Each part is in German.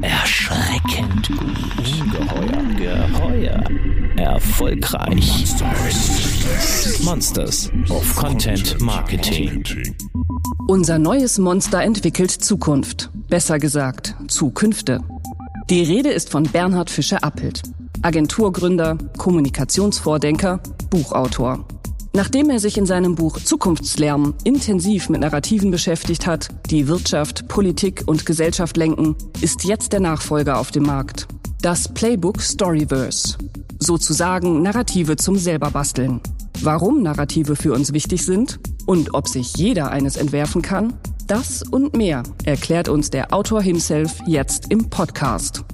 Erschreckend gut. Ungeheuer. Geheuer. Erfolgreich. Monsters of Content Marketing. Unser neues Monster entwickelt Zukunft. Besser gesagt, Zukünfte. Die Rede ist von Bernhard Fischer-Appelt. Agenturgründer, Kommunikationsvordenker, Buchautor. Nachdem er sich in seinem Buch Zukunftslärm intensiv mit Narrativen beschäftigt hat, die Wirtschaft, Politik und Gesellschaft lenken, ist jetzt der Nachfolger auf dem Markt. Das Playbook Storyverse. Sozusagen Narrative zum selberbasteln. Warum Narrative für uns wichtig sind und ob sich jeder eines entwerfen kann, das und mehr erklärt uns der Autor himself jetzt im Podcast.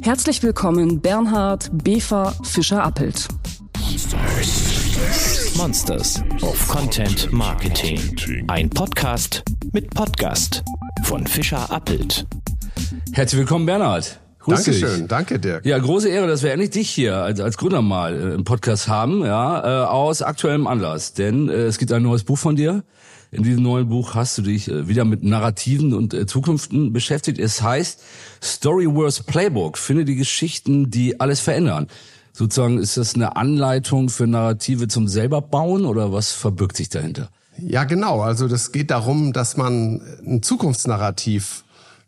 Herzlich willkommen Bernhard Befer Fischer-Appelt. Monsters of Content Marketing. Ein Podcast mit Podcast von Fischer Appelt. Herzlich willkommen, Bernhard. Grüß Dankeschön, dich. danke Dirk. Ja, große Ehre, dass wir endlich dich hier als, als Gründer mal äh, im Podcast haben, ja, äh, aus aktuellem Anlass. Denn äh, es gibt ein neues Buch von dir. In diesem neuen Buch hast du dich äh, wieder mit Narrativen und äh, Zukünften beschäftigt. Es heißt Storyverse Playbook. Finde die Geschichten, die alles verändern. Sozusagen ist das eine Anleitung für Narrative zum selber bauen oder was verbirgt sich dahinter? Ja, genau. Also das geht darum, dass man ein Zukunftsnarrativ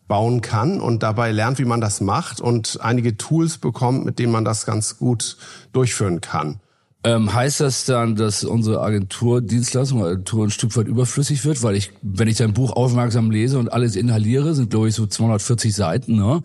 bauen kann und dabei lernt, wie man das macht und einige Tools bekommt, mit denen man das ganz gut durchführen kann. Ähm, heißt das dann, dass unsere Agenturdienstleistung, Agentur ein Stück weit überflüssig wird? Weil ich, wenn ich dein Buch aufmerksam lese und alles inhaliere, sind glaube ich so 240 Seiten, ne?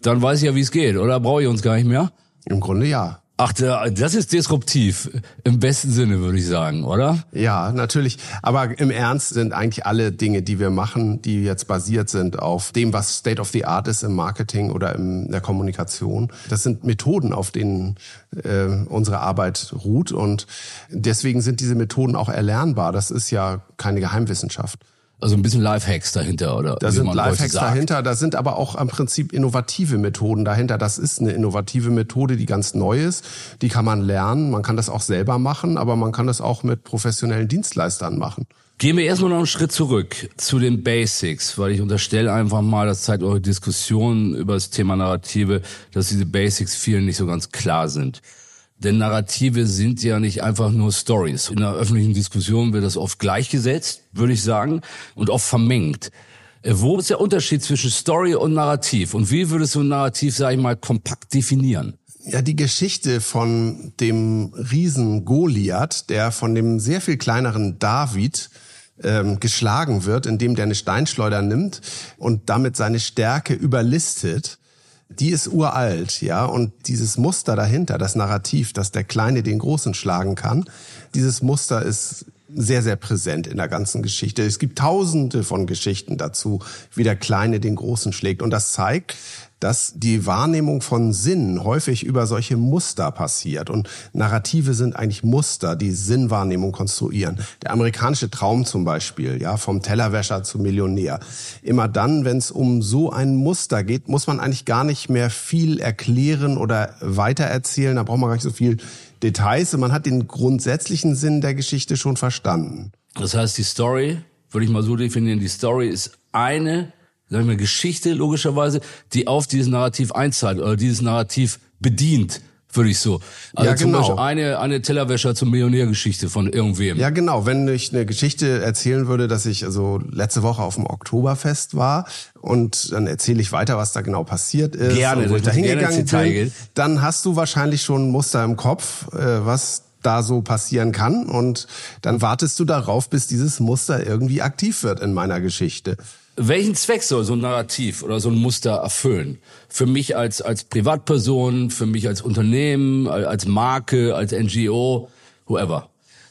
Dann weiß ich ja, wie es geht, oder brauche ich uns gar nicht mehr? Im Grunde ja. Ach, das ist disruptiv im besten Sinne, würde ich sagen, oder? Ja, natürlich. Aber im Ernst sind eigentlich alle Dinge, die wir machen, die jetzt basiert sind auf dem, was State of the Art ist im Marketing oder in der Kommunikation. Das sind Methoden, auf denen äh, unsere Arbeit ruht. Und deswegen sind diese Methoden auch erlernbar. Das ist ja keine Geheimwissenschaft. Also ein bisschen Lifehacks dahinter, oder? Da sind Lifehacks dahinter, da sind aber auch im Prinzip innovative Methoden dahinter. Das ist eine innovative Methode, die ganz neu ist. Die kann man lernen, man kann das auch selber machen, aber man kann das auch mit professionellen Dienstleistern machen. Gehen wir erstmal noch einen Schritt zurück zu den Basics, weil ich unterstelle einfach mal, das zeigt eure Diskussionen über das Thema Narrative, dass diese Basics vielen nicht so ganz klar sind. Denn Narrative sind ja nicht einfach nur Stories. In der öffentlichen Diskussion wird das oft gleichgesetzt, würde ich sagen, und oft vermengt. Äh, wo ist der Unterschied zwischen Story und Narrativ? Und wie würdest du ein Narrativ, sage ich mal, kompakt definieren? Ja, die Geschichte von dem Riesen Goliath, der von dem sehr viel kleineren David ähm, geschlagen wird, indem der eine Steinschleuder nimmt und damit seine Stärke überlistet, die ist uralt, ja, und dieses Muster dahinter, das Narrativ, dass der Kleine den Großen schlagen kann, dieses Muster ist sehr, sehr präsent in der ganzen Geschichte. Es gibt tausende von Geschichten dazu, wie der Kleine den Großen schlägt. Und das zeigt, dass die Wahrnehmung von Sinn häufig über solche Muster passiert. Und Narrative sind eigentlich Muster, die Sinnwahrnehmung konstruieren. Der amerikanische Traum zum Beispiel, ja, vom Tellerwäscher zum Millionär. Immer dann, wenn es um so ein Muster geht, muss man eigentlich gar nicht mehr viel erklären oder weitererzählen. Da braucht man gar nicht so viel Details. Und man hat den grundsätzlichen Sinn der Geschichte schon verstanden. Das heißt, die Story, würde ich mal so definieren, die Story ist eine sagen wir, Geschichte logischerweise, die auf dieses Narrativ einzahlt oder dieses Narrativ bedient würde ich so. Also ja, genau. zum Beispiel eine, eine Tellerwäscher zum Millionärgeschichte von irgendwem. Ja, genau. Wenn ich eine Geschichte erzählen würde, dass ich also letzte Woche auf dem Oktoberfest war und dann erzähle ich weiter, was da genau passiert ist. Gerne, wo ich da hingegangen bin, dann hast du wahrscheinlich schon ein Muster im Kopf, äh, was da so passieren kann und dann wartest du darauf, bis dieses Muster irgendwie aktiv wird in meiner Geschichte. Welchen Zweck soll so ein Narrativ oder so ein Muster erfüllen? Für mich als, als Privatperson, für mich als Unternehmen, als Marke, als NGO, whoever.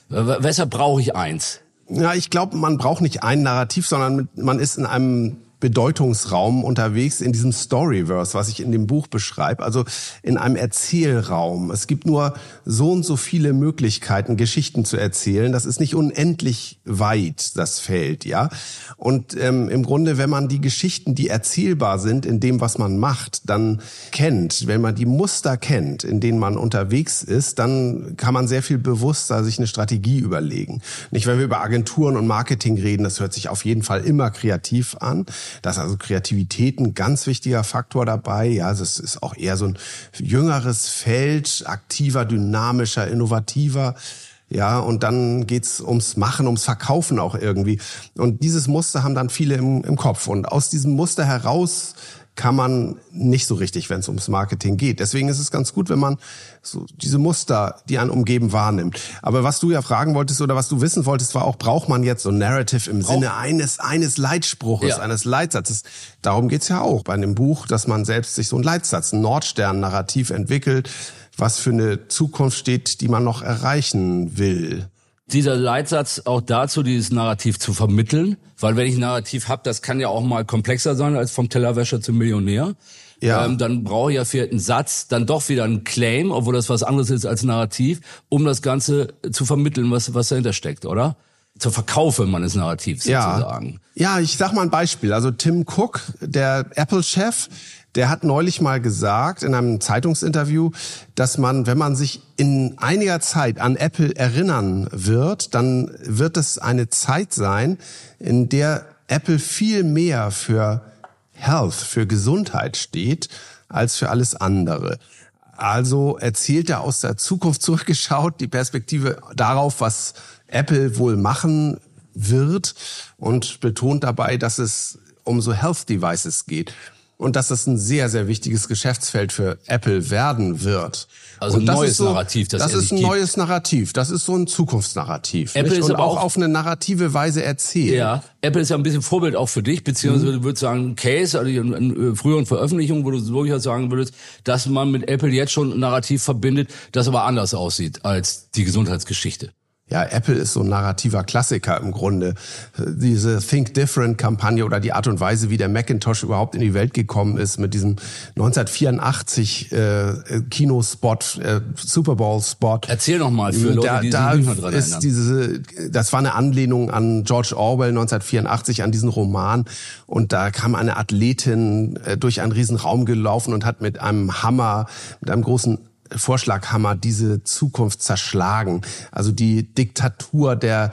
Weshalb brauche ich eins? Ja, ich glaube, man braucht nicht ein Narrativ, sondern man ist in einem Bedeutungsraum unterwegs in diesem Storyverse, was ich in dem Buch beschreibe, also in einem Erzählraum. Es gibt nur so und so viele Möglichkeiten, Geschichten zu erzählen. Das ist nicht unendlich weit, das Feld, ja. Und ähm, im Grunde, wenn man die Geschichten, die erzählbar sind in dem, was man macht, dann kennt, wenn man die Muster kennt, in denen man unterwegs ist, dann kann man sehr viel bewusster sich eine Strategie überlegen. Nicht, wenn wir über Agenturen und Marketing reden, das hört sich auf jeden Fall immer kreativ an. Da ist also Kreativität ein ganz wichtiger Faktor dabei. Ja, es ist auch eher so ein jüngeres Feld, aktiver, dynamischer, innovativer. Ja, und dann geht's ums Machen, ums Verkaufen auch irgendwie. Und dieses Muster haben dann viele im, im Kopf. Und aus diesem Muster heraus kann man nicht so richtig, wenn es ums Marketing geht. Deswegen ist es ganz gut, wenn man so diese Muster, die einen umgeben, wahrnimmt. Aber was du ja fragen wolltest oder was du wissen wolltest, war auch, braucht man jetzt so ein Narrative im Brauch Sinne eines, eines Leitspruches, ja. eines Leitsatzes? Darum geht's ja auch bei einem Buch, dass man selbst sich so einen Leitsatz, ein Nordstern-Narrativ entwickelt, was für eine Zukunft steht, die man noch erreichen will dieser Leitsatz auch dazu, dieses Narrativ zu vermitteln, weil wenn ich ein Narrativ habe, das kann ja auch mal komplexer sein als vom Tellerwäscher zum Millionär. Ja. Ähm, dann brauche ich ja für einen Satz dann doch wieder einen Claim, obwohl das was anderes ist als Narrativ, um das Ganze zu vermitteln, was, was dahinter steckt, oder? Zur Verkaufe meines Narrativs sozusagen. Ja. ja, ich sag mal ein Beispiel. Also Tim Cook, der Apple-Chef, der hat neulich mal gesagt in einem Zeitungsinterview, dass man, wenn man sich in einiger Zeit an Apple erinnern wird, dann wird es eine Zeit sein, in der Apple viel mehr für Health, für Gesundheit steht, als für alles andere. Also erzählt er aus der Zukunft zurückgeschaut, die Perspektive darauf, was Apple wohl machen wird und betont dabei, dass es um so Health Devices geht und dass das ein sehr, sehr wichtiges Geschäftsfeld für Apple werden wird. Also ein neues so, Narrativ, das, das ist ein gibt. neues Narrativ. Das ist so ein Zukunftsnarrativ. Apple nicht? ist und aber auch, auch auf eine narrative Weise erzählt. Ja, Apple ist ja ein bisschen Vorbild auch für dich, beziehungsweise mhm. du würdest sagen, Case, also in, in früheren Veröffentlichungen, wo du durchaus sagen würdest, dass man mit Apple jetzt schon ein Narrativ verbindet, das aber anders aussieht als die Gesundheitsgeschichte ja, Apple ist so ein narrativer Klassiker im Grunde. Diese Think Different Kampagne oder die Art und Weise, wie der Macintosh überhaupt in die Welt gekommen ist mit diesem 1984 äh, Kinospot, äh, Super Bowl Spot. Erzähl noch mal für Leute, da, die da sich nicht dran ist diese, das war eine Anlehnung an George Orwell 1984 an diesen Roman und da kam eine Athletin äh, durch einen riesen Raum gelaufen und hat mit einem Hammer, mit einem großen Vorschlaghammer diese Zukunft zerschlagen. Also die Diktatur der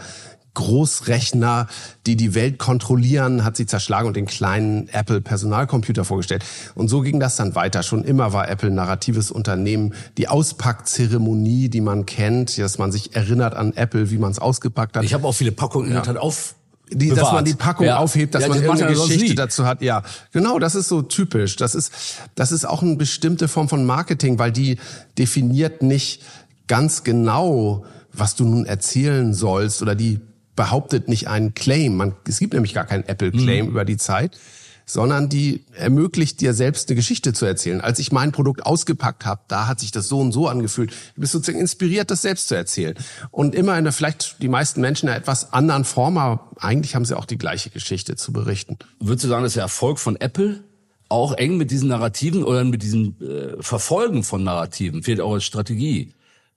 Großrechner, die die Welt kontrollieren, hat sie zerschlagen und den kleinen Apple Personalcomputer vorgestellt. Und so ging das dann weiter. Schon immer war Apple ein narratives Unternehmen. Die Auspackzeremonie, die man kennt, dass man sich erinnert an Apple, wie man es ausgepackt hat. Ich habe auch viele Packungen ja. auf die, dass man die Packung ja. aufhebt, dass ja, man irgendeine Geschichte dazu hat. Ja, genau, das ist so typisch. Das ist, das ist auch eine bestimmte Form von Marketing, weil die definiert nicht ganz genau, was du nun erzählen sollst oder die behauptet nicht einen Claim. Man, es gibt nämlich gar keinen Apple Claim mhm. über die Zeit, sondern die ermöglicht dir selbst eine Geschichte zu erzählen. Als ich mein Produkt ausgepackt habe, da hat sich das so und so angefühlt. Du bist sozusagen inspiriert, das selbst zu erzählen. Und immer in der vielleicht die meisten Menschen in einer etwas anderen Form, aber eigentlich haben sie auch die gleiche Geschichte zu berichten. Würdest du sagen, dass der Erfolg von Apple auch eng mit diesen Narrativen oder mit diesem äh, Verfolgen von Narrativen, fehlt auch als Strategie,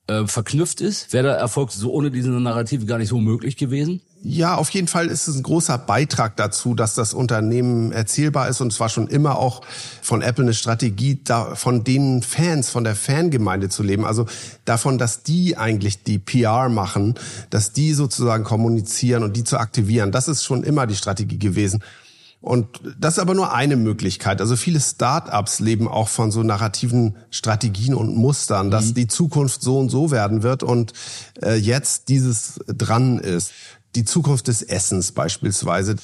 äh, verknüpft ist? Wäre der Erfolg so ohne diese Narrative gar nicht so möglich gewesen? Ja, auf jeden Fall ist es ein großer Beitrag dazu, dass das Unternehmen erzählbar ist und zwar schon immer auch von Apple eine Strategie, da von den Fans, von der Fangemeinde zu leben. Also davon, dass die eigentlich die PR machen, dass die sozusagen kommunizieren und die zu aktivieren. Das ist schon immer die Strategie gewesen. Und das ist aber nur eine Möglichkeit. Also viele Start-ups leben auch von so narrativen Strategien und Mustern, dass mhm. die Zukunft so und so werden wird und äh, jetzt dieses dran ist die Zukunft des Essens beispielsweise,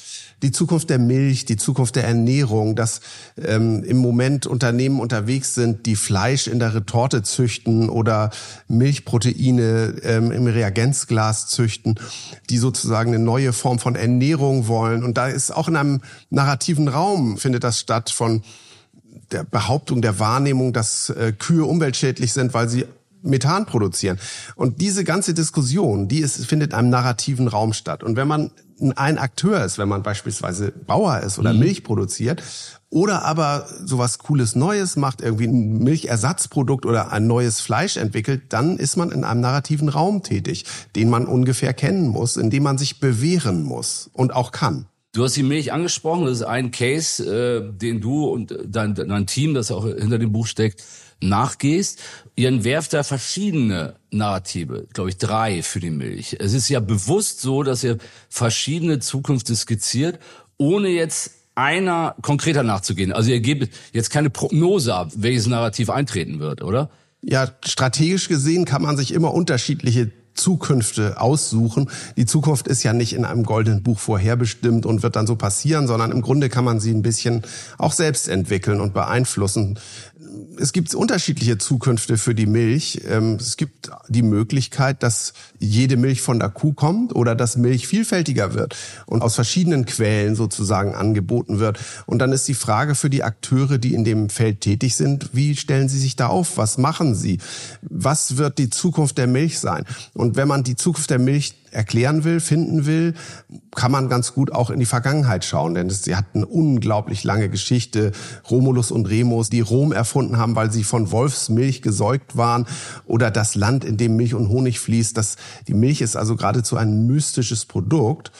die Zukunft der Milch, die Zukunft der Ernährung, dass ähm, im Moment Unternehmen unterwegs sind, die Fleisch in der Retorte züchten oder Milchproteine ähm, im Reagenzglas züchten, die sozusagen eine neue Form von Ernährung wollen. Und da ist auch in einem narrativen Raum findet das statt von der Behauptung, der Wahrnehmung, dass äh, Kühe umweltschädlich sind, weil sie Methan produzieren. Und diese ganze Diskussion, die ist, findet einem narrativen Raum statt. Und wenn man ein Akteur ist, wenn man beispielsweise Bauer ist oder mhm. Milch produziert oder aber sowas cooles Neues macht, irgendwie ein Milchersatzprodukt oder ein neues Fleisch entwickelt, dann ist man in einem narrativen Raum tätig, den man ungefähr kennen muss, in dem man sich bewähren muss und auch kann. Du hast die Milch angesprochen, das ist ein Case, äh, den du und dein, dein Team, das auch hinter dem Buch steckt, nachgehst, ihr entwerft da verschiedene Narrative, glaube ich drei für die Milch. Es ist ja bewusst so, dass ihr verschiedene Zukünfte skizziert, ohne jetzt einer konkreter nachzugehen. Also ihr gebt jetzt keine Prognose ab, welches Narrativ eintreten wird, oder? Ja, strategisch gesehen kann man sich immer unterschiedliche Zukünfte aussuchen. Die Zukunft ist ja nicht in einem goldenen Buch vorherbestimmt und wird dann so passieren, sondern im Grunde kann man sie ein bisschen auch selbst entwickeln und beeinflussen es gibt unterschiedliche Zukünfte für die Milch. Ähm, es gibt die Möglichkeit, dass jede Milch von der Kuh kommt oder dass Milch vielfältiger wird und aus verschiedenen Quellen sozusagen angeboten wird. Und dann ist die Frage für die Akteure, die in dem Feld tätig sind, wie stellen sie sich da auf? Was machen sie? Was wird die Zukunft der Milch sein? Und wenn man die Zukunft der Milch erklären will, finden will, kann man ganz gut auch in die Vergangenheit schauen, denn sie hat eine unglaublich lange Geschichte. Romulus und Remus, die Rom erfunden haben, weil sie von Wolfsmilch gesäugt waren oder das Land, in dem Milch und Honig fließt. Das, die Milch ist also geradezu ein mystisches Produkt.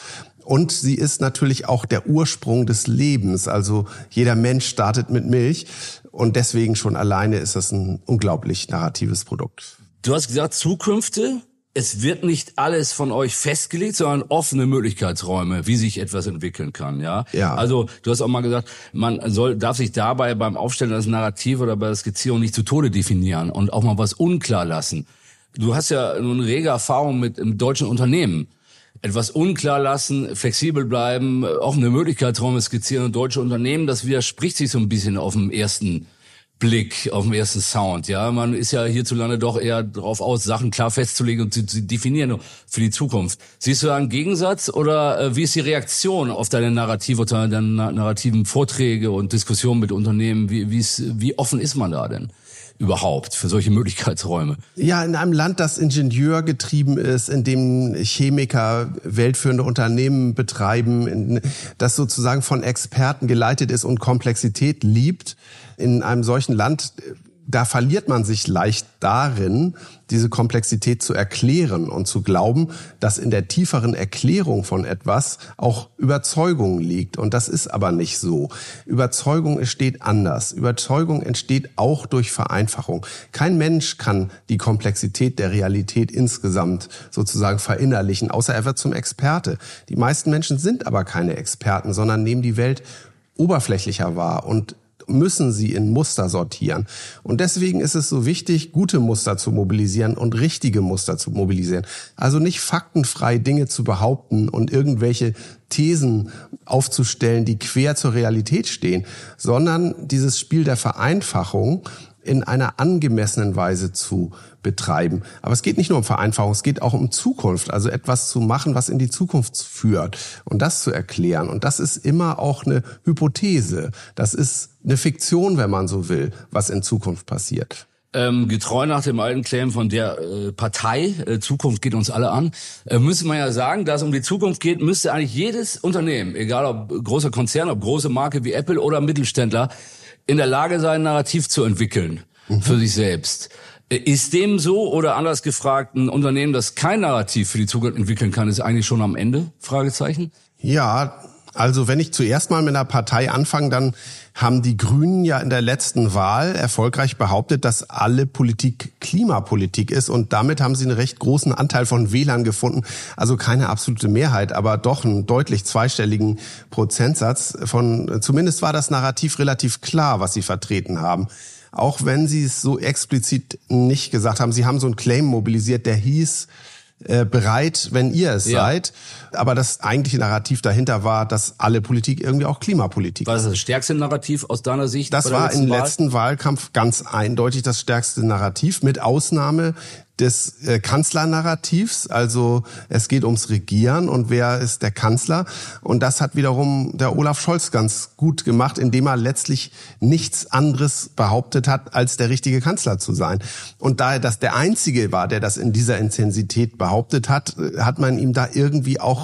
Und sie ist natürlich auch der Ursprung des Lebens. Also jeder Mensch startet mit Milch. Und deswegen schon alleine ist das ein unglaublich narratives Produkt. Du hast gesagt, Zukünfte es wird nicht alles von euch festgelegt, sondern offene Möglichkeitsräume, wie sich etwas entwickeln kann, ja? Ja. Also, du hast auch mal gesagt, man soll, darf sich dabei beim Aufstellen des Narrativ oder bei der Skizzierung nicht zu Tode definieren und auch mal was unklar lassen. Du hast ja nun rege Erfahrung mit deutschen Unternehmen. Etwas unklar lassen, flexibel bleiben, offene Möglichkeitsräume skizzieren und deutsche Unternehmen, das widerspricht sich so ein bisschen auf dem ersten Blick auf den ersten Sound. Ja, man ist ja hierzulande doch eher drauf aus, Sachen klar festzulegen und zu, zu definieren für die Zukunft. Siehst du da einen Gegensatz oder äh, wie ist die Reaktion auf deine Narrative, deine narrativen Vorträge und Diskussionen mit Unternehmen? Wie, wie offen ist man da denn? Überhaupt für solche Möglichkeitsräume? Ja, in einem Land, das Ingenieur getrieben ist, in dem Chemiker weltführende Unternehmen betreiben, das sozusagen von Experten geleitet ist und Komplexität liebt, in einem solchen Land, da verliert man sich leicht darin, diese Komplexität zu erklären und zu glauben, dass in der tieferen Erklärung von etwas auch Überzeugung liegt. Und das ist aber nicht so. Überzeugung entsteht anders. Überzeugung entsteht auch durch Vereinfachung. Kein Mensch kann die Komplexität der Realität insgesamt sozusagen verinnerlichen, außer er wird zum Experte. Die meisten Menschen sind aber keine Experten, sondern nehmen die Welt oberflächlicher wahr und müssen sie in Muster sortieren. Und deswegen ist es so wichtig, gute Muster zu mobilisieren und richtige Muster zu mobilisieren. Also nicht faktenfrei Dinge zu behaupten und irgendwelche Thesen aufzustellen, die quer zur Realität stehen, sondern dieses Spiel der Vereinfachung in einer angemessenen Weise zu betreiben. Aber es geht nicht nur um Vereinfachung, es geht auch um Zukunft, also etwas zu machen, was in die Zukunft führt und das zu erklären. Und das ist immer auch eine Hypothese. Das ist eine Fiktion, wenn man so will, was in Zukunft passiert. Ähm, getreu nach dem alten Claim von der äh, Partei, äh, Zukunft geht uns alle an, äh, müsste man ja sagen, dass es um die Zukunft geht, müsste eigentlich jedes Unternehmen, egal ob großer Konzern, ob große Marke wie Apple oder Mittelständler, in der Lage sein, Narrativ zu entwickeln mhm. für sich selbst. Ist dem so oder anders gefragt, ein Unternehmen, das kein Narrativ für die Zukunft entwickeln kann, ist eigentlich schon am Ende? Fragezeichen. Ja, also wenn ich zuerst mal mit einer Partei anfange, dann haben die Grünen ja in der letzten Wahl erfolgreich behauptet, dass alle Politik Klimapolitik ist und damit haben sie einen recht großen Anteil von Wählern gefunden. Also keine absolute Mehrheit, aber doch einen deutlich zweistelligen Prozentsatz von, zumindest war das Narrativ relativ klar, was sie vertreten haben auch wenn sie es so explizit nicht gesagt haben. Sie haben so einen Claim mobilisiert, der hieß, äh, bereit, wenn ihr es ja. seid. Aber das eigentliche Narrativ dahinter war, dass alle Politik irgendwie auch Klimapolitik war. Ist das stärkste Narrativ aus deiner Sicht? Das war im letzten Wahlkampf ganz eindeutig das stärkste Narrativ, mit Ausnahme des äh, Kanzlernarrativs. Also es geht ums Regieren und wer ist der Kanzler. Und das hat wiederum der Olaf Scholz ganz gut gemacht, indem er letztlich nichts anderes behauptet hat, als der richtige Kanzler zu sein. Und da er das der Einzige war, der das in dieser Intensität behauptet hat, äh, hat man ihm da irgendwie auch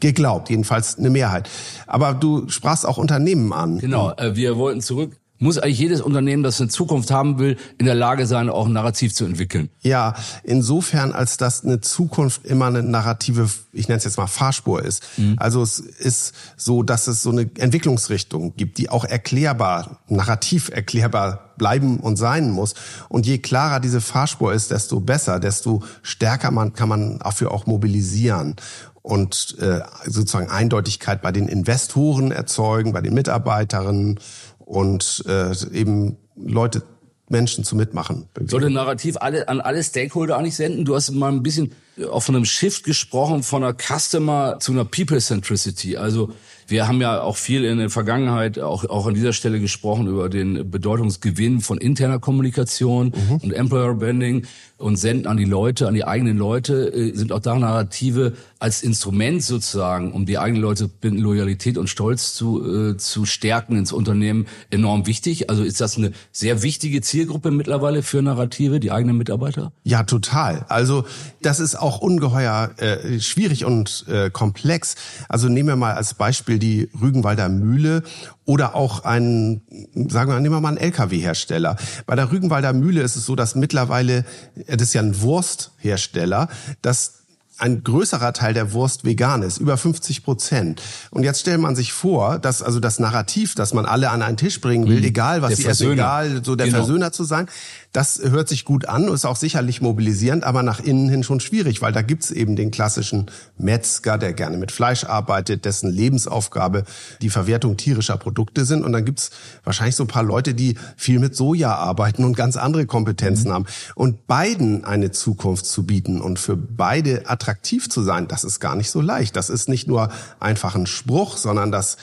geglaubt, jedenfalls eine Mehrheit. Aber du sprachst auch Unternehmen an. Genau, äh, wir wollten zurück muss eigentlich jedes Unternehmen, das eine Zukunft haben will, in der Lage sein, auch ein Narrativ zu entwickeln. Ja, insofern, als dass eine Zukunft immer eine narrative, ich nenne es jetzt mal Fahrspur ist. Mhm. Also es ist so, dass es so eine Entwicklungsrichtung gibt, die auch erklärbar, narrativ erklärbar bleiben und sein muss. Und je klarer diese Fahrspur ist, desto besser, desto stärker man, kann man dafür auch mobilisieren. Und äh, sozusagen Eindeutigkeit bei den Investoren erzeugen, bei den Mitarbeiterinnen und äh, eben Leute Menschen zu mitmachen. Soll der Narrativ alle, an alle Stakeholder eigentlich senden? Du hast mal ein bisschen auch von einem Shift gesprochen, von einer Customer zu einer People-Centricity. Also wir haben ja auch viel in der Vergangenheit, auch, auch an dieser Stelle gesprochen über den Bedeutungsgewinn von interner Kommunikation mhm. und Employer Branding und senden an die Leute, an die eigenen Leute, äh, sind auch da Narrative als Instrument sozusagen, um die eigenen Leute binden, Loyalität und Stolz zu, äh, zu stärken ins Unternehmen enorm wichtig. Also ist das eine sehr wichtige Zielgruppe mittlerweile für Narrative, die eigenen Mitarbeiter? Ja, total. Also das ist auch ungeheuer äh, schwierig und äh, komplex. Also nehmen wir mal als Beispiel die Rügenwalder Mühle oder auch ein, sagen wir, nehmen wir mal einen LKW-Hersteller. Bei der Rügenwalder Mühle ist es so, dass mittlerweile, das ist ja ein Wursthersteller, dass ein größerer Teil der Wurst vegan ist, über 50 Prozent. Und jetzt stellt man sich vor, dass also das Narrativ, dass man alle an einen Tisch bringen will, mhm. egal was sie essen, egal so der genau. Versöhner zu sein, das hört sich gut an, ist auch sicherlich mobilisierend, aber nach innen hin schon schwierig, weil da gibt's eben den klassischen Metzger, der gerne mit Fleisch arbeitet, dessen Lebensaufgabe die Verwertung tierischer Produkte sind. Und dann gibt's wahrscheinlich so ein paar Leute, die viel mit Soja arbeiten und ganz andere Kompetenzen mhm. haben. Und beiden eine Zukunft zu bieten und für beide attraktiv zu sein, das ist gar nicht so leicht. Das ist nicht nur einfach ein Spruch, sondern das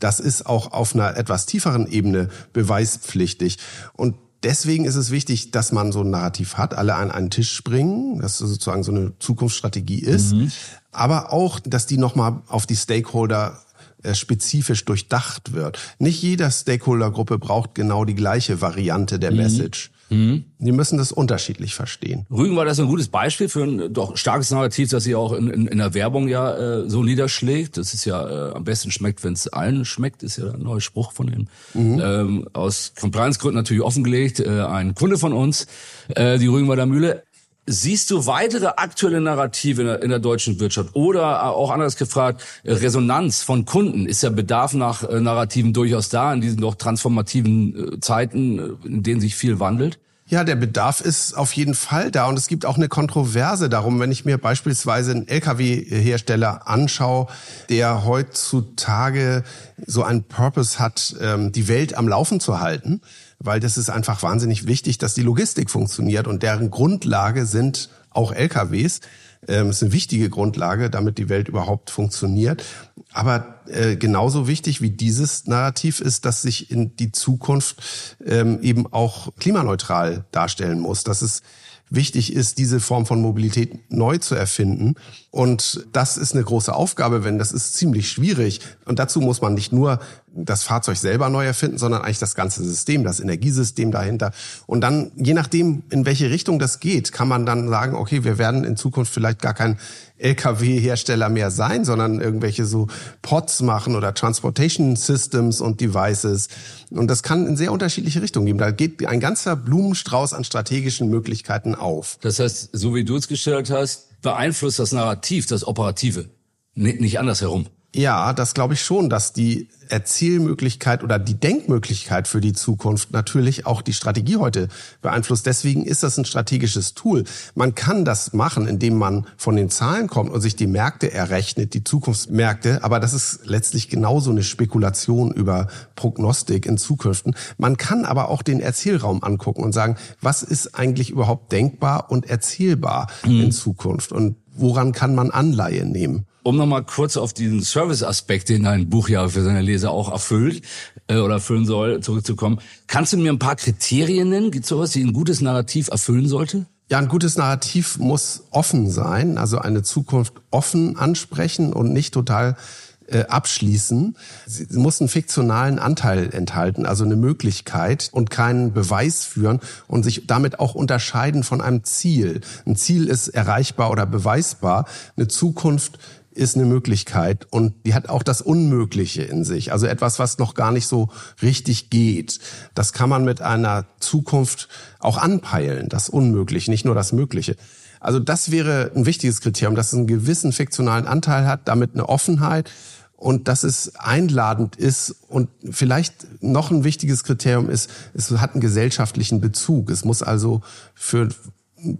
das ist auch auf einer etwas tieferen Ebene beweispflichtig. Und deswegen ist es wichtig, dass man so ein Narrativ hat, alle an einen Tisch springen, dass sozusagen so eine Zukunftsstrategie ist, mhm. aber auch, dass die nochmal auf die Stakeholder äh, spezifisch durchdacht wird. Nicht jeder Stakeholdergruppe braucht genau die gleiche Variante der mhm. Message. Mhm. Die müssen das unterschiedlich verstehen. Rügen war das ein gutes Beispiel für ein doch starkes Narrativ, das sich auch in, in, in der Werbung ja äh, so niederschlägt. Das ist ja äh, am besten schmeckt, wenn es allen schmeckt, ist ja ein neuer Spruch von ihm. Mhm. Ähm, aus Compliance-Gründen natürlich offengelegt. Äh, ein Kunde von uns, äh, die Rügenwalder Mühle, Siehst du weitere aktuelle Narrative in der, in der, deutschen Wirtschaft oder auch anders gefragt, Resonanz von Kunden? Ist der Bedarf nach äh, Narrativen durchaus da in diesen doch transformativen äh, Zeiten, äh, in denen sich viel wandelt? Ja, der Bedarf ist auf jeden Fall da und es gibt auch eine Kontroverse darum, wenn ich mir beispielsweise einen Lkw-Hersteller anschaue, der heutzutage so einen Purpose hat, ähm, die Welt am Laufen zu halten weil das ist einfach wahnsinnig wichtig, dass die Logistik funktioniert und deren Grundlage sind auch LKWs. Ähm, ist eine wichtige Grundlage, damit die Welt überhaupt funktioniert. Aber äh, genauso wichtig wie dieses Narrativ ist, dass sich in die Zukunft ähm, eben auch klimaneutral darstellen muss. Dass es wichtig ist, diese Form von Mobilität neu zu erfinden. Und das ist eine große Aufgabe, wenn das ist ziemlich schwierig. Und dazu muss man nicht nur das Fahrzeug selber neu erfinden, sondern eigentlich das ganze System, das Energiesystem dahinter. Und dann, je nachdem, in welche Richtung das geht, kann man dann sagen, okay, wir werden in Zukunft vielleicht gar kein LKW-Hersteller mehr sein, sondern irgendwelche so Pods machen oder Transportation Systems und Devices. Und das kann in sehr unterschiedliche Richtungen geben. Da geht ein ganzer Blumenstrauß an strategischen Möglichkeiten auf. Das heißt, so wie du es gestellt hast, beeinflusst das Narrativ das Operative, nicht andersherum. Ja, das glaube ich schon, dass die Erzählmöglichkeit oder die Denkmöglichkeit für die Zukunft natürlich auch die Strategie heute beeinflusst. Deswegen ist das ein strategisches Tool. Man kann das machen, indem man von den Zahlen kommt und sich die Märkte errechnet, die Zukunftsmärkte. Aber das ist letztlich genauso eine Spekulation über Prognostik in Zukünften. Man kann aber auch den Erzählraum angucken und sagen, was ist eigentlich überhaupt denkbar und erzählbar mhm. in Zukunft und woran kann man Anleihe nehmen? Um nochmal kurz auf diesen Service-Aspekt, den dein Buch ja für seine Leser auch erfüllt äh, oder erfüllen soll, zurückzukommen. Kannst du mir ein paar Kriterien nennen? Gibt es sowas, die ein gutes Narrativ erfüllen sollte? Ja, ein gutes Narrativ muss offen sein, also eine Zukunft offen ansprechen und nicht total äh, abschließen. Sie muss einen fiktionalen Anteil enthalten, also eine Möglichkeit und keinen Beweis führen und sich damit auch unterscheiden von einem Ziel. Ein Ziel ist erreichbar oder beweisbar. Eine Zukunft ist eine Möglichkeit und die hat auch das Unmögliche in sich. Also etwas, was noch gar nicht so richtig geht. Das kann man mit einer Zukunft auch anpeilen, das Unmögliche, nicht nur das Mögliche. Also das wäre ein wichtiges Kriterium, dass es einen gewissen fiktionalen Anteil hat, damit eine Offenheit und dass es einladend ist und vielleicht noch ein wichtiges Kriterium ist, es hat einen gesellschaftlichen Bezug. Es muss also für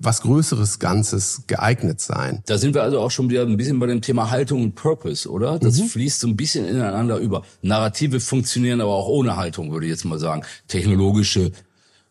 was größeres Ganzes geeignet sein. Da sind wir also auch schon wieder ein bisschen bei dem Thema Haltung und Purpose, oder? Das mhm. fließt so ein bisschen ineinander über. Narrative funktionieren aber auch ohne Haltung, würde ich jetzt mal sagen. Technologische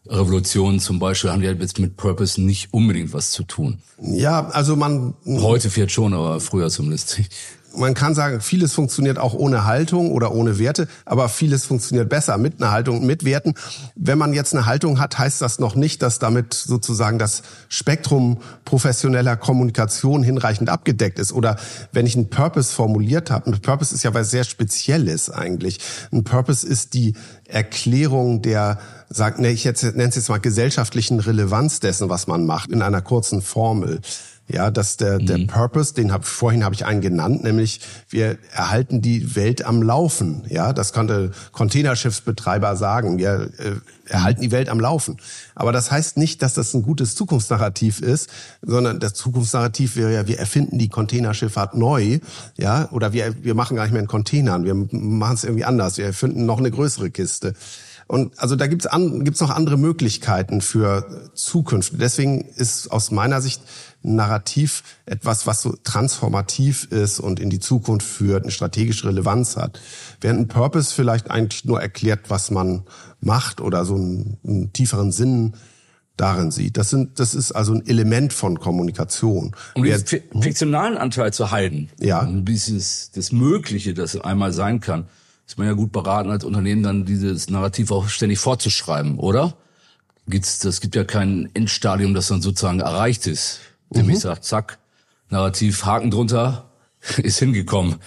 Revolutionen zum Beispiel haben ja jetzt mit Purpose nicht unbedingt was zu tun. Ja, also man. Heute fährt schon, aber früher zumindest nicht man kann sagen, vieles funktioniert auch ohne Haltung oder ohne Werte, aber vieles funktioniert besser mit einer Haltung mit Werten. Wenn man jetzt eine Haltung hat, heißt das noch nicht, dass damit sozusagen das Spektrum professioneller Kommunikation hinreichend abgedeckt ist. Oder wenn ich einen Purpose formuliert habe, ein Purpose ist ja was sehr Spezielles eigentlich. Ein Purpose ist die Erklärung der, sagt, ne, ich jetzt nenne es jetzt mal gesellschaftlichen Relevanz dessen, was man macht, in einer kurzen Formel. Ja, dass der, der mhm. Purpose, den hab, vorhin habe ich einen genannt, nämlich wir erhalten die Welt am Laufen. Ja, das konnte Containerschiffsbetreiber sagen. Wir äh, erhalten die Welt am Laufen. Aber das heißt nicht, dass das ein gutes Zukunftsnarrativ ist, sondern das Zukunftsnarrativ wäre ja, wir erfinden die Containerschifffahrt neu, ja, oder wir, wir machen gar nicht mehr in Containern, wir machen es irgendwie anders, wir erfinden noch eine größere Kiste. Und also da gibt's an, gibt's noch andere Möglichkeiten für Zukunft. Deswegen ist aus meiner Sicht Narrativ etwas, was so transformativ ist und in die Zukunft führt, eine strategische Relevanz hat. Während ein Purpose vielleicht eigentlich nur erklärt, was man macht oder so einen, einen tieferen Sinn darin sieht. Das sind, das ist also ein Element von Kommunikation. Um diesen fiktionalen Anteil zu halten, ja. ein bisschen das Mögliche, das einmal sein kann, ist man ja gut beraten als Unternehmen dann dieses Narrativ auch ständig fortzuschreiben, oder? Gibt's, das gibt ja kein Endstadium, das dann sozusagen erreicht ist. Nämlich mhm. sagt, zack, Narrativ, Haken drunter, ist hingekommen.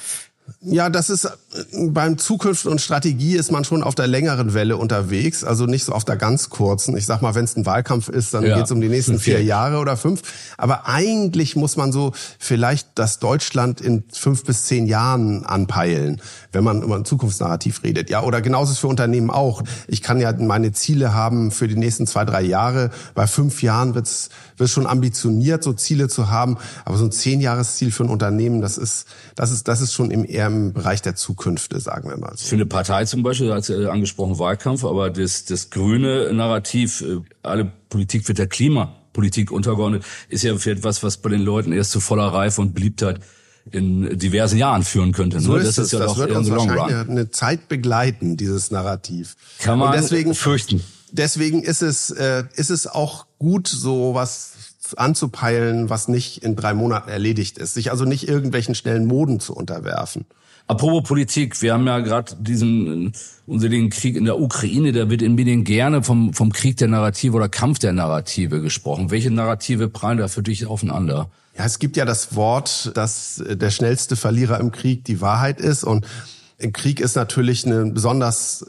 Ja, das ist beim Zukunft und Strategie ist man schon auf der längeren Welle unterwegs, also nicht so auf der ganz kurzen. Ich sag mal, wenn es ein Wahlkampf ist, dann ja. geht es um die nächsten vier Jahre oder fünf. Aber eigentlich muss man so vielleicht das Deutschland in fünf bis zehn Jahren anpeilen, wenn man über ein Zukunftsnarrativ redet. Ja, oder genauso ist für Unternehmen auch. Ich kann ja meine Ziele haben für die nächsten zwei, drei Jahre. Bei fünf Jahren wird's wird schon ambitioniert, so Ziele zu haben. Aber so ein Zehnjahresziel für ein Unternehmen, das ist, das ist, das ist schon im, eher im Bereich der Zukünfte, sagen wir mal. So. Für eine Partei zum Beispiel, als äh, angesprochen Wahlkampf, aber das, das grüne Narrativ, äh, alle Politik wird der Klimapolitik untergeordnet, ist ja für etwas, was bei den Leuten erst zu voller Reife und Beliebtheit in diversen Jahren führen könnte. So ne? ist das ist ja das wird uns wahrscheinlich eine Zeit begleiten, dieses Narrativ. Kann man und deswegen, fürchten deswegen ist es, äh, ist es auch gut, so was anzupeilen, was nicht in drei Monaten erledigt ist. Sich also nicht irgendwelchen schnellen Moden zu unterwerfen. Apropos Politik, wir haben ja gerade diesen unseligen Krieg in der Ukraine, da wird in Medien gerne vom, vom Krieg der Narrative oder Kampf der Narrative gesprochen. Welche Narrative prallen da für dich aufeinander? Ja, es gibt ja das Wort, dass der schnellste Verlierer im Krieg die Wahrheit ist und Krieg ist natürlich ein besonders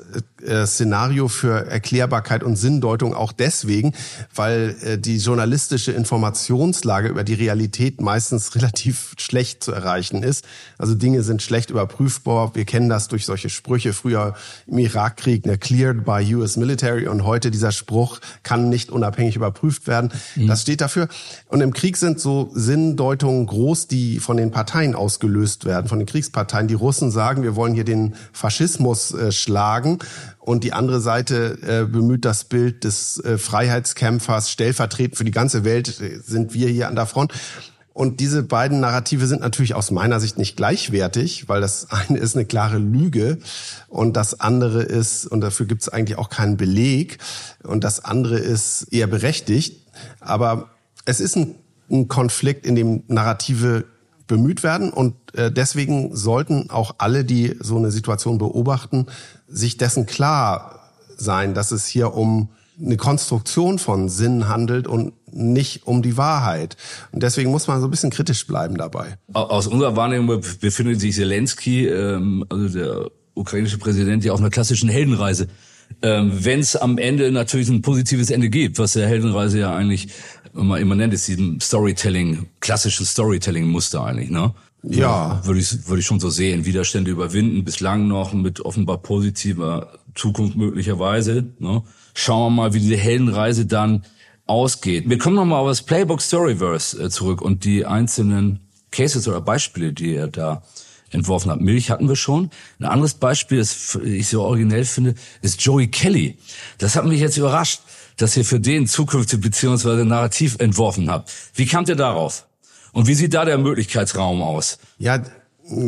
äh, Szenario für Erklärbarkeit und Sinndeutung auch deswegen, weil äh, die journalistische Informationslage über die Realität meistens relativ schlecht zu erreichen ist. Also Dinge sind schlecht überprüfbar. Wir kennen das durch solche Sprüche. Früher im Irakkrieg, ne, cleared by US military und heute dieser Spruch kann nicht unabhängig überprüft werden. Mhm. Das steht dafür. Und im Krieg sind so Sinndeutungen groß, die von den Parteien ausgelöst werden, von den Kriegsparteien. Die Russen sagen, wir wollen hier den Faschismus äh, schlagen. Und die andere Seite äh, bemüht das Bild des äh, Freiheitskämpfers stellvertretend für die ganze Welt äh, sind wir hier an der Front. Und diese beiden Narrative sind natürlich aus meiner Sicht nicht gleichwertig, weil das eine ist eine klare Lüge und das andere ist, und dafür gibt es eigentlich auch keinen Beleg, und das andere ist eher berechtigt. Aber es ist ein, ein Konflikt, in dem Narrative bemüht werden. Und äh, deswegen sollten auch alle, die so eine Situation beobachten, sich dessen klar sein, dass es hier um eine Konstruktion von Sinn handelt und nicht um die Wahrheit. Und deswegen muss man so ein bisschen kritisch bleiben dabei. Aus unserer Wahrnehmung befindet sich Zelensky, ähm, also der ukrainische Präsident, ja auf einer klassischen Heldenreise. Ähm, Wenn es am Ende natürlich ein positives Ende gibt, was der Heldenreise ja eigentlich immer immanent ist, diesem Storytelling, klassischen Storytelling-Muster eigentlich, ne? Ja. Würde ich, würde ich schon so sehen. Widerstände überwinden, bislang noch mit offenbar positiver Zukunft möglicherweise. Ne? Schauen wir mal, wie diese Heldenreise dann ausgeht. Wir kommen nochmal auf das Playbook Storyverse äh, zurück und die einzelnen Cases oder Beispiele, die er da entworfen hat. Milch hatten wir schon. Ein anderes Beispiel, das ich so originell finde, ist Joey Kelly. Das hat mich jetzt überrascht, dass ihr für den zukünftig beziehungsweise Narrativ entworfen habt. Wie kamt ihr darauf? Und wie sieht da der Möglichkeitsraum aus? Ja,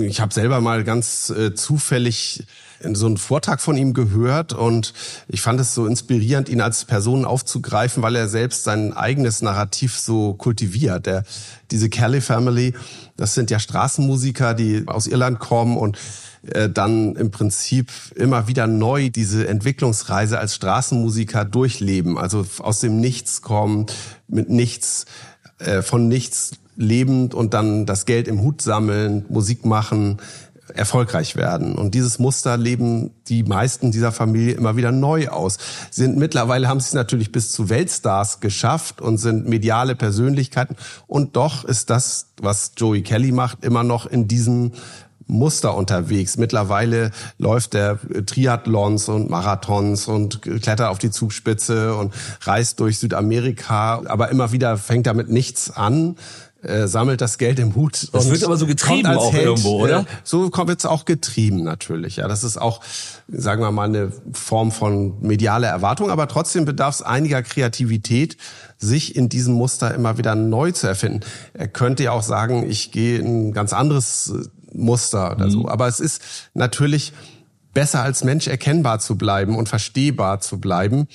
ich habe selber mal ganz äh, zufällig so einen Vortrag von ihm gehört und ich fand es so inspirierend, ihn als Person aufzugreifen, weil er selbst sein eigenes Narrativ so kultiviert. Der, diese Kelly Family, das sind ja Straßenmusiker, die aus Irland kommen und äh, dann im Prinzip immer wieder neu diese Entwicklungsreise als Straßenmusiker durchleben. Also aus dem Nichts kommen, mit nichts, äh, von nichts lebend und dann das Geld im Hut sammeln, Musik machen, erfolgreich werden. Und dieses Muster leben die meisten dieser Familie immer wieder neu aus. Sind mittlerweile haben sie es natürlich bis zu Weltstars geschafft und sind mediale Persönlichkeiten. Und doch ist das, was Joey Kelly macht, immer noch in diesem Muster unterwegs. Mittlerweile läuft er Triathlons und Marathons und klettert auf die Zugspitze und reist durch Südamerika. Aber immer wieder fängt er mit nichts an, äh, sammelt das Geld im Hut. Das wird aber so getrieben auch Held, irgendwo, oder? Äh, so wird es auch getrieben natürlich. Ja, das ist auch, sagen wir mal, eine Form von medialer Erwartung, aber trotzdem bedarf es einiger Kreativität, sich in diesem Muster immer wieder neu zu erfinden. Er könnte ja auch sagen, ich gehe in ein ganz anderes äh, Muster oder so. Mhm. Aber es ist natürlich besser als Mensch erkennbar zu bleiben und verstehbar zu bleiben,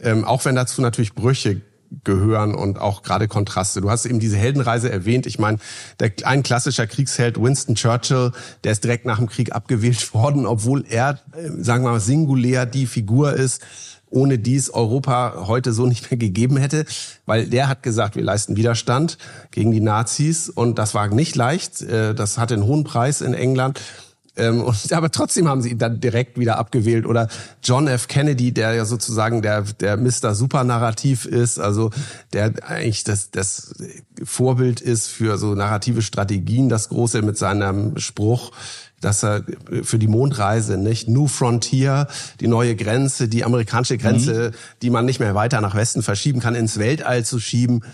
ähm, auch wenn dazu natürlich Brüche gehören und auch gerade Kontraste. Du hast eben diese Heldenreise erwähnt. Ich meine, der, ein klassischer Kriegsheld Winston Churchill, der ist direkt nach dem Krieg abgewählt worden, obwohl er, äh, sagen wir mal, singulär die Figur ist, ohne die es Europa heute so nicht mehr gegeben hätte, weil der hat gesagt, wir leisten Widerstand gegen die Nazis und das war nicht leicht. Äh, das hatte einen hohen Preis in England. Ähm, und, aber trotzdem haben sie ihn dann direkt wieder abgewählt. Oder John F. Kennedy, der ja sozusagen der, der Mr. Supernarrativ ist, also der eigentlich das, das Vorbild ist für so narrative Strategien, das Große mit seinem Spruch, dass er für die Mondreise, nicht? New Frontier, die neue Grenze, die amerikanische Grenze, mhm. die man nicht mehr weiter nach Westen verschieben kann, ins Weltall zu schieben.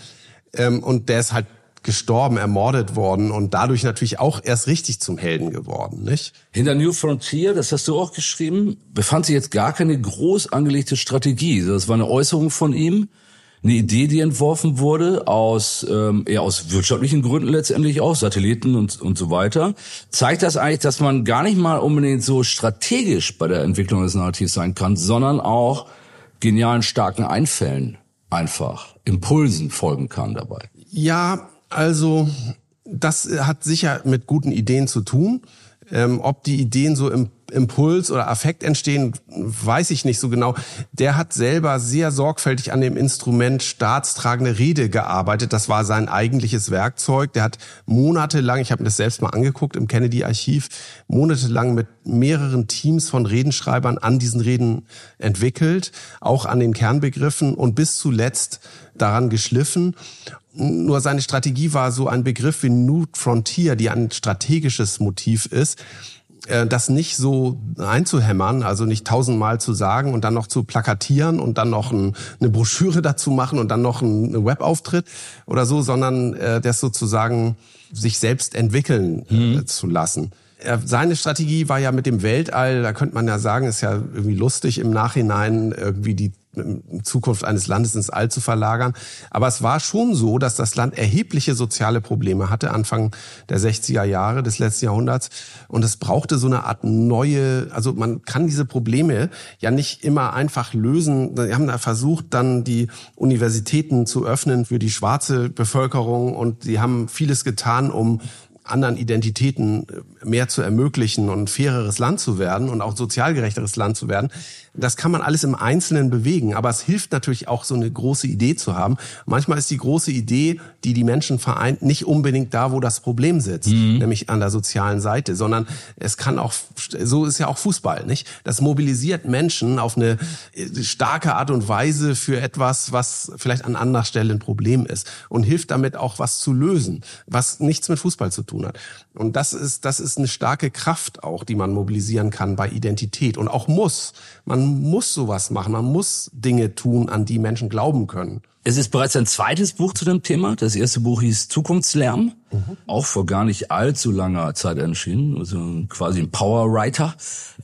Ähm, und der ist halt gestorben, ermordet worden und dadurch natürlich auch erst richtig zum Helden geworden, nicht? Hinter New Frontier, das hast du auch geschrieben, befand sich jetzt gar keine groß angelegte Strategie. Das war eine Äußerung von ihm, eine Idee, die entworfen wurde aus ähm, eher aus wirtschaftlichen Gründen letztendlich auch Satelliten und und so weiter. Zeigt das eigentlich, dass man gar nicht mal unbedingt so strategisch bei der Entwicklung des Narrativs sein kann, sondern auch genialen starken Einfällen einfach Impulsen folgen kann dabei. Ja, also, das hat sicher mit guten Ideen zu tun. Ähm, ob die Ideen so im Impuls oder Affekt entstehen, weiß ich nicht so genau. Der hat selber sehr sorgfältig an dem Instrument staatstragende Rede gearbeitet. Das war sein eigentliches Werkzeug. Der hat monatelang, ich habe mir das selbst mal angeguckt im Kennedy-Archiv, monatelang mit mehreren Teams von Redenschreibern an diesen Reden entwickelt, auch an den Kernbegriffen und bis zuletzt daran geschliffen. Nur seine Strategie war so ein Begriff wie New Frontier, die ein strategisches Motiv ist, das nicht so einzuhämmern, also nicht tausendmal zu sagen und dann noch zu plakatieren und dann noch ein, eine Broschüre dazu machen und dann noch ein Webauftritt oder so, sondern äh, das sozusagen sich selbst entwickeln äh, mhm. zu lassen. Seine Strategie war ja mit dem Weltall, da könnte man ja sagen, ist ja irgendwie lustig im Nachhinein irgendwie die Zukunft eines Landes ins All zu verlagern. Aber es war schon so, dass das Land erhebliche soziale Probleme hatte, Anfang der 60er Jahre des letzten Jahrhunderts. Und es brauchte so eine Art neue, also man kann diese Probleme ja nicht immer einfach lösen. Wir haben da versucht, dann die Universitäten zu öffnen für die schwarze Bevölkerung und sie haben vieles getan, um anderen Identitäten mehr zu ermöglichen und faireres Land zu werden und auch sozial gerechteres Land zu werden. Das kann man alles im Einzelnen bewegen, aber es hilft natürlich auch, so eine große Idee zu haben. Manchmal ist die große Idee, die die Menschen vereint, nicht unbedingt da, wo das Problem sitzt, mhm. nämlich an der sozialen Seite, sondern es kann auch, so ist ja auch Fußball, nicht? Das mobilisiert Menschen auf eine äh, starke Art und Weise für etwas, was vielleicht an anderer Stelle ein Problem ist und hilft damit auch was zu lösen, was nichts mit Fußball zu tun hat. Und das ist, das ist eine starke Kraft auch, die man mobilisieren kann bei Identität und auch muss. Man man muss sowas machen, man muss Dinge tun, an die Menschen glauben können. Es ist bereits ein zweites Buch zu dem Thema. Das erste Buch hieß Zukunftslärm, mhm. auch vor gar nicht allzu langer Zeit erschienen, also quasi ein Powerwriter.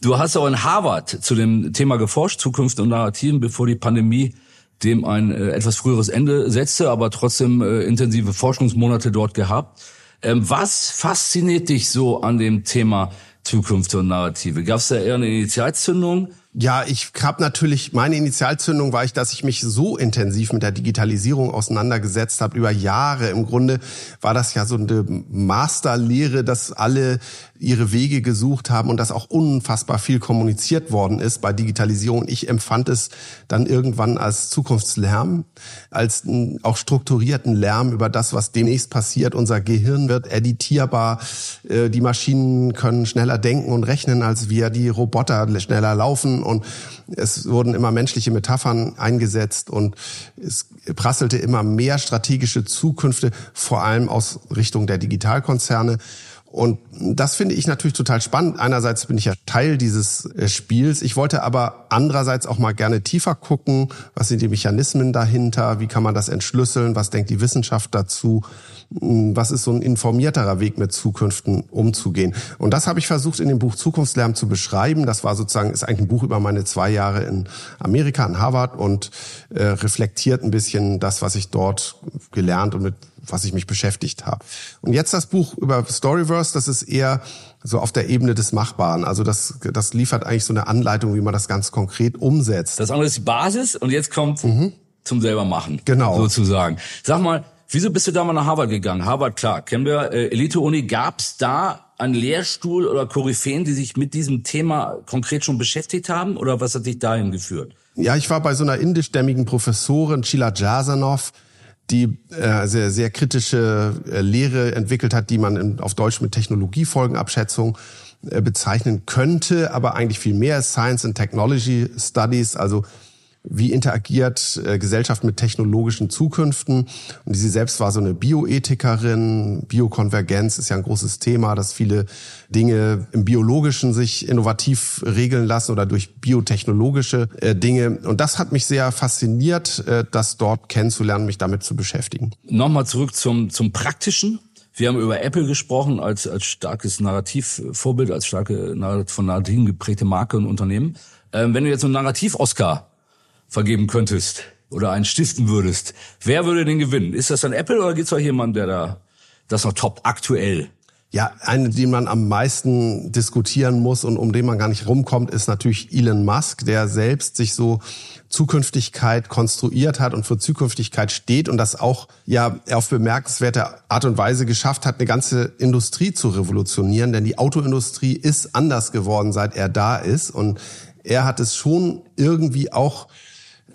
Du hast auch in Harvard zu dem Thema geforscht, Zukunft und Narrativen, bevor die Pandemie dem ein äh, etwas früheres Ende setzte, aber trotzdem äh, intensive Forschungsmonate dort gehabt. Ähm, was fasziniert dich so an dem Thema Zukunft und Narrative? Gab es da eher eine Initialzündung? Ja, ich habe natürlich, meine Initialzündung war ich, dass ich mich so intensiv mit der Digitalisierung auseinandergesetzt habe, über Jahre. Im Grunde war das ja so eine Masterlehre, dass alle ihre Wege gesucht haben und dass auch unfassbar viel kommuniziert worden ist bei Digitalisierung. Ich empfand es dann irgendwann als Zukunftslärm, als auch strukturierten Lärm über das, was demnächst passiert. Unser Gehirn wird editierbar, äh, die Maschinen können schneller denken und rechnen als wir, die Roboter schneller laufen und es wurden immer menschliche Metaphern eingesetzt und es prasselte immer mehr strategische Zukünfte, vor allem aus Richtung der Digitalkonzerne. Und das finde ich natürlich total spannend. Einerseits bin ich ja Teil dieses äh, Spiels. Ich wollte aber andererseits auch mal gerne tiefer gucken. Was sind die Mechanismen dahinter? Wie kann man das entschlüsseln? Was denkt die Wissenschaft dazu? Hm, was ist so ein informierterer Weg mit Zukünften umzugehen? Und das habe ich versucht in dem Buch Zukunftslärm zu beschreiben. Das war sozusagen, ist eigentlich ein Buch über meine zwei Jahre in Amerika, in Harvard und äh, reflektiert ein bisschen das, was ich dort gelernt und mit was ich mich beschäftigt habe. Und jetzt das Buch über Storyverse, das ist eher so auf der Ebene des Machbaren. Also das, das liefert eigentlich so eine Anleitung, wie man das ganz konkret umsetzt. Das andere ist die Basis und jetzt kommt mhm. zum selber machen. Genau. Sozusagen. Sag mal, wieso bist du da mal nach Harvard gegangen? Harvard, klar, kennen wir. Äh, Elite-Uni, gab's da einen Lehrstuhl oder Koryphäen, die sich mit diesem Thema konkret schon beschäftigt haben? Oder was hat dich dahin geführt? Ja, ich war bei so einer indischstämmigen Professorin, Sheila Jasanov, die äh, sehr, sehr kritische äh, Lehre entwickelt hat, die man in, auf Deutsch mit Technologiefolgenabschätzung äh, bezeichnen könnte, aber eigentlich viel mehr Science and Technology Studies, also wie interagiert äh, Gesellschaft mit technologischen Zukünften. Und sie selbst war so eine Bioethikerin. Biokonvergenz ist ja ein großes Thema, dass viele Dinge im Biologischen sich innovativ regeln lassen oder durch biotechnologische äh, Dinge. Und das hat mich sehr fasziniert, äh, das dort kennenzulernen, mich damit zu beschäftigen. Nochmal zurück zum, zum Praktischen. Wir haben über Apple gesprochen als, als starkes Narrativvorbild, als starke von Narrativen geprägte Marke und Unternehmen. Ähm, wenn du jetzt so einen Narrativ-Oscar vergeben könntest oder einen stiften würdest, wer würde den gewinnen? Ist das dann Apple oder gibt es auch jemanden, der da das noch top aktuell ja, eine, die man am meisten diskutieren muss und um den man gar nicht rumkommt, ist natürlich Elon Musk, der selbst sich so Zukünftigkeit konstruiert hat und für Zukünftigkeit steht und das auch ja auf bemerkenswerte Art und Weise geschafft hat, eine ganze Industrie zu revolutionieren. Denn die Autoindustrie ist anders geworden, seit er da ist und er hat es schon irgendwie auch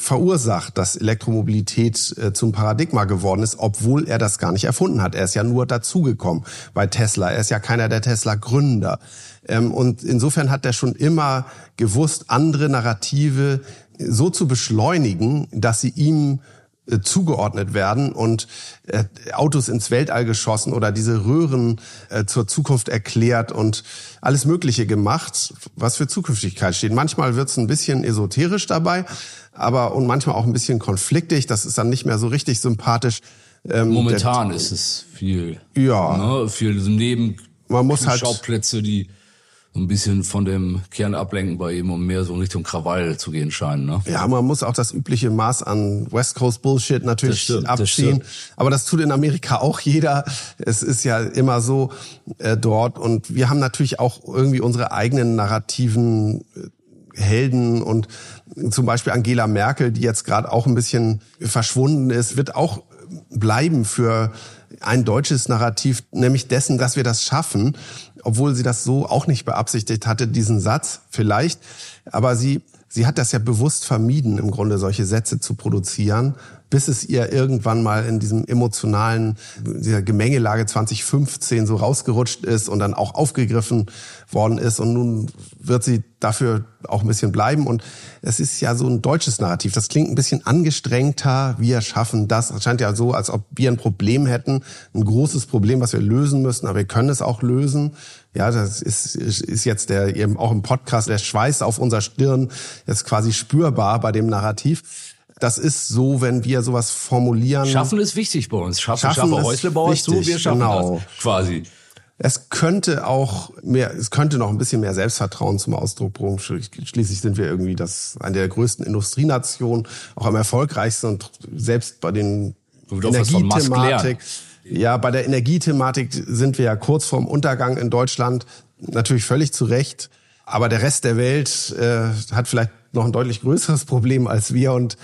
verursacht, dass Elektromobilität äh, zum Paradigma geworden ist, obwohl er das gar nicht erfunden hat. Er ist ja nur dazugekommen bei Tesla. Er ist ja keiner der Tesla-Gründer. Ähm, und insofern hat er schon immer gewusst, andere Narrative so zu beschleunigen, dass sie ihm äh, zugeordnet werden und äh, Autos ins Weltall geschossen oder diese Röhren äh, zur Zukunft erklärt und alles Mögliche gemacht, was für Zukünftigkeit steht. Manchmal wird es ein bisschen esoterisch dabei, aber und manchmal auch ein bisschen konfliktig. Das ist dann nicht mehr so richtig sympathisch. Ähm, Momentan der, ist es viel. Ja. Ne, viel neben man muss halt Schauplätze, die ein bisschen von dem Kern ablenken bei ihm, um mehr so in Richtung Krawall zu gehen scheinen. Ne? Ja, man muss auch das übliche Maß an West Coast Bullshit natürlich das stimmt, abziehen. Das Aber das tut in Amerika auch jeder. Es ist ja immer so äh, dort. Und wir haben natürlich auch irgendwie unsere eigenen narrativen äh, Helden und zum Beispiel Angela Merkel, die jetzt gerade auch ein bisschen verschwunden ist, wird auch bleiben für ein deutsches Narrativ, nämlich dessen, dass wir das schaffen, obwohl sie das so auch nicht beabsichtigt hatte, diesen Satz vielleicht. Aber sie, sie hat das ja bewusst vermieden, im Grunde solche Sätze zu produzieren, bis es ihr irgendwann mal in diesem emotionalen, dieser Gemengelage 2015 so rausgerutscht ist und dann auch aufgegriffen worden ist. Und nun wird sie dafür auch ein bisschen bleiben. Und es ist ja so ein deutsches Narrativ. Das klingt ein bisschen angestrengter. Wir schaffen das. Es scheint ja so, als ob wir ein Problem hätten, ein großes Problem, was wir lösen müssen. Aber wir können es auch lösen. Ja, das ist, ist jetzt der eben auch im Podcast der Schweiß auf unserer Stirn ist quasi spürbar bei dem Narrativ. Das ist so, wenn wir sowas formulieren. Schaffen ist wichtig bei uns. Schaffen, Schaffen schaffe Häuslebauer zu, wir schaffen genau. das quasi. Es könnte auch mehr, es könnte noch ein bisschen mehr Selbstvertrauen zum Ausdruck bringen. Schließlich sind wir irgendwie das, eine der größten Industrienationen, auch am erfolgreichsten und selbst bei den Energiethematik. Ja, bei der Energiethematik sind wir ja kurz vorm Untergang in Deutschland. Natürlich völlig zu Recht. Aber der Rest der Welt äh, hat vielleicht noch ein deutlich größeres Problem als wir. Und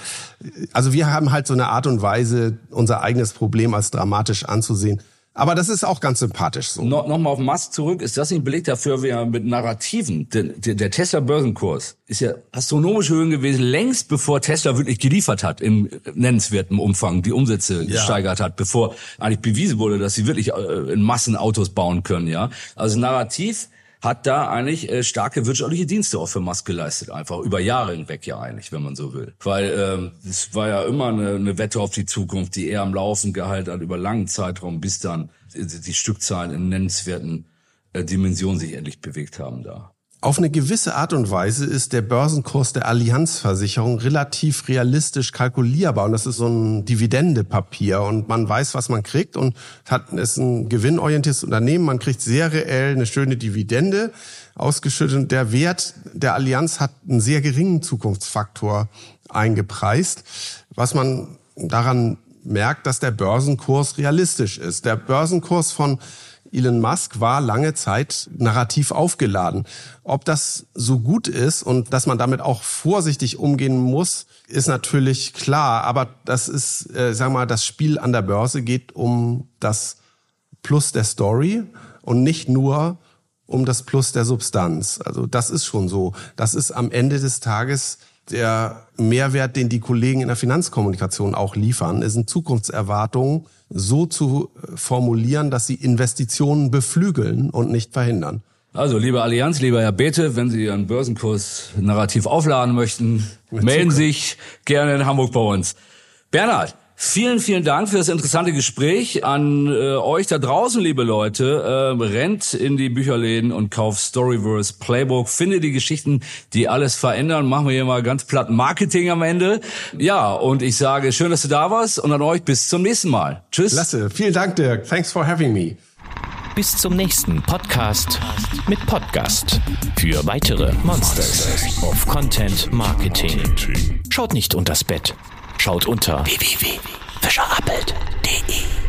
also wir haben halt so eine Art und Weise, unser eigenes Problem als dramatisch anzusehen. Aber das ist auch ganz sympathisch so. No, Nochmal auf Musk zurück. Ist das nicht ein Beleg dafür, wie er mit Narrativen, der, der, der Tesla-Börsenkurs ist ja astronomisch Höhen gewesen, längst bevor Tesla wirklich geliefert hat im nennenswerten Umfang, die Umsätze ja. gesteigert hat, bevor eigentlich bewiesen wurde, dass sie wirklich äh, in Massen Autos bauen können. Ja, Also Narrativ hat da eigentlich äh, starke wirtschaftliche Dienste auch für Musk geleistet, einfach über Jahre hinweg ja eigentlich, wenn man so will. Weil ähm, es war ja immer eine, eine Wette auf die Zukunft, die er am Laufen gehalten hat über langen Zeitraum, bis dann die, die Stückzahlen in nennenswerten äh, Dimensionen sich endlich bewegt haben da. Auf eine gewisse Art und Weise ist der Börsenkurs der Allianzversicherung relativ realistisch kalkulierbar. Und das ist so ein Dividendepapier. Und man weiß, was man kriegt und hat ist ein gewinnorientiertes Unternehmen, man kriegt sehr reell eine schöne Dividende ausgeschüttet. Und der Wert der Allianz hat einen sehr geringen Zukunftsfaktor eingepreist, was man daran merkt, dass der Börsenkurs realistisch ist. Der Börsenkurs von Elon Musk war lange Zeit narrativ aufgeladen. Ob das so gut ist und dass man damit auch vorsichtig umgehen muss, ist natürlich klar. Aber das ist, äh, sag mal, das Spiel an der Börse geht um das Plus der Story und nicht nur um das Plus der Substanz. Also das ist schon so. Das ist am Ende des Tages der Mehrwert, den die Kollegen in der Finanzkommunikation auch liefern, ist sind Zukunftserwartungen so zu formulieren, dass sie Investitionen beflügeln und nicht verhindern. Also, liebe Allianz, lieber Herr Bethe, wenn Sie Ihren Börsenkurs narrativ aufladen möchten, melden Sie sich gerne in Hamburg bei uns. Bernhard, Vielen, vielen Dank für das interessante Gespräch an äh, euch da draußen, liebe Leute. Äh, rennt in die Bücherläden und kauft Storyverse Playbook. Finde die Geschichten, die alles verändern. Machen wir hier mal ganz platt Marketing am Ende. Ja, und ich sage, schön, dass du da warst und an euch bis zum nächsten Mal. Tschüss. Klasse. Vielen Dank, Dirk. Thanks for having me. Bis zum nächsten Podcast mit Podcast für weitere Monsters of Content Marketing. Schaut nicht unters Bett. Schaut unter www.fischerappelt.de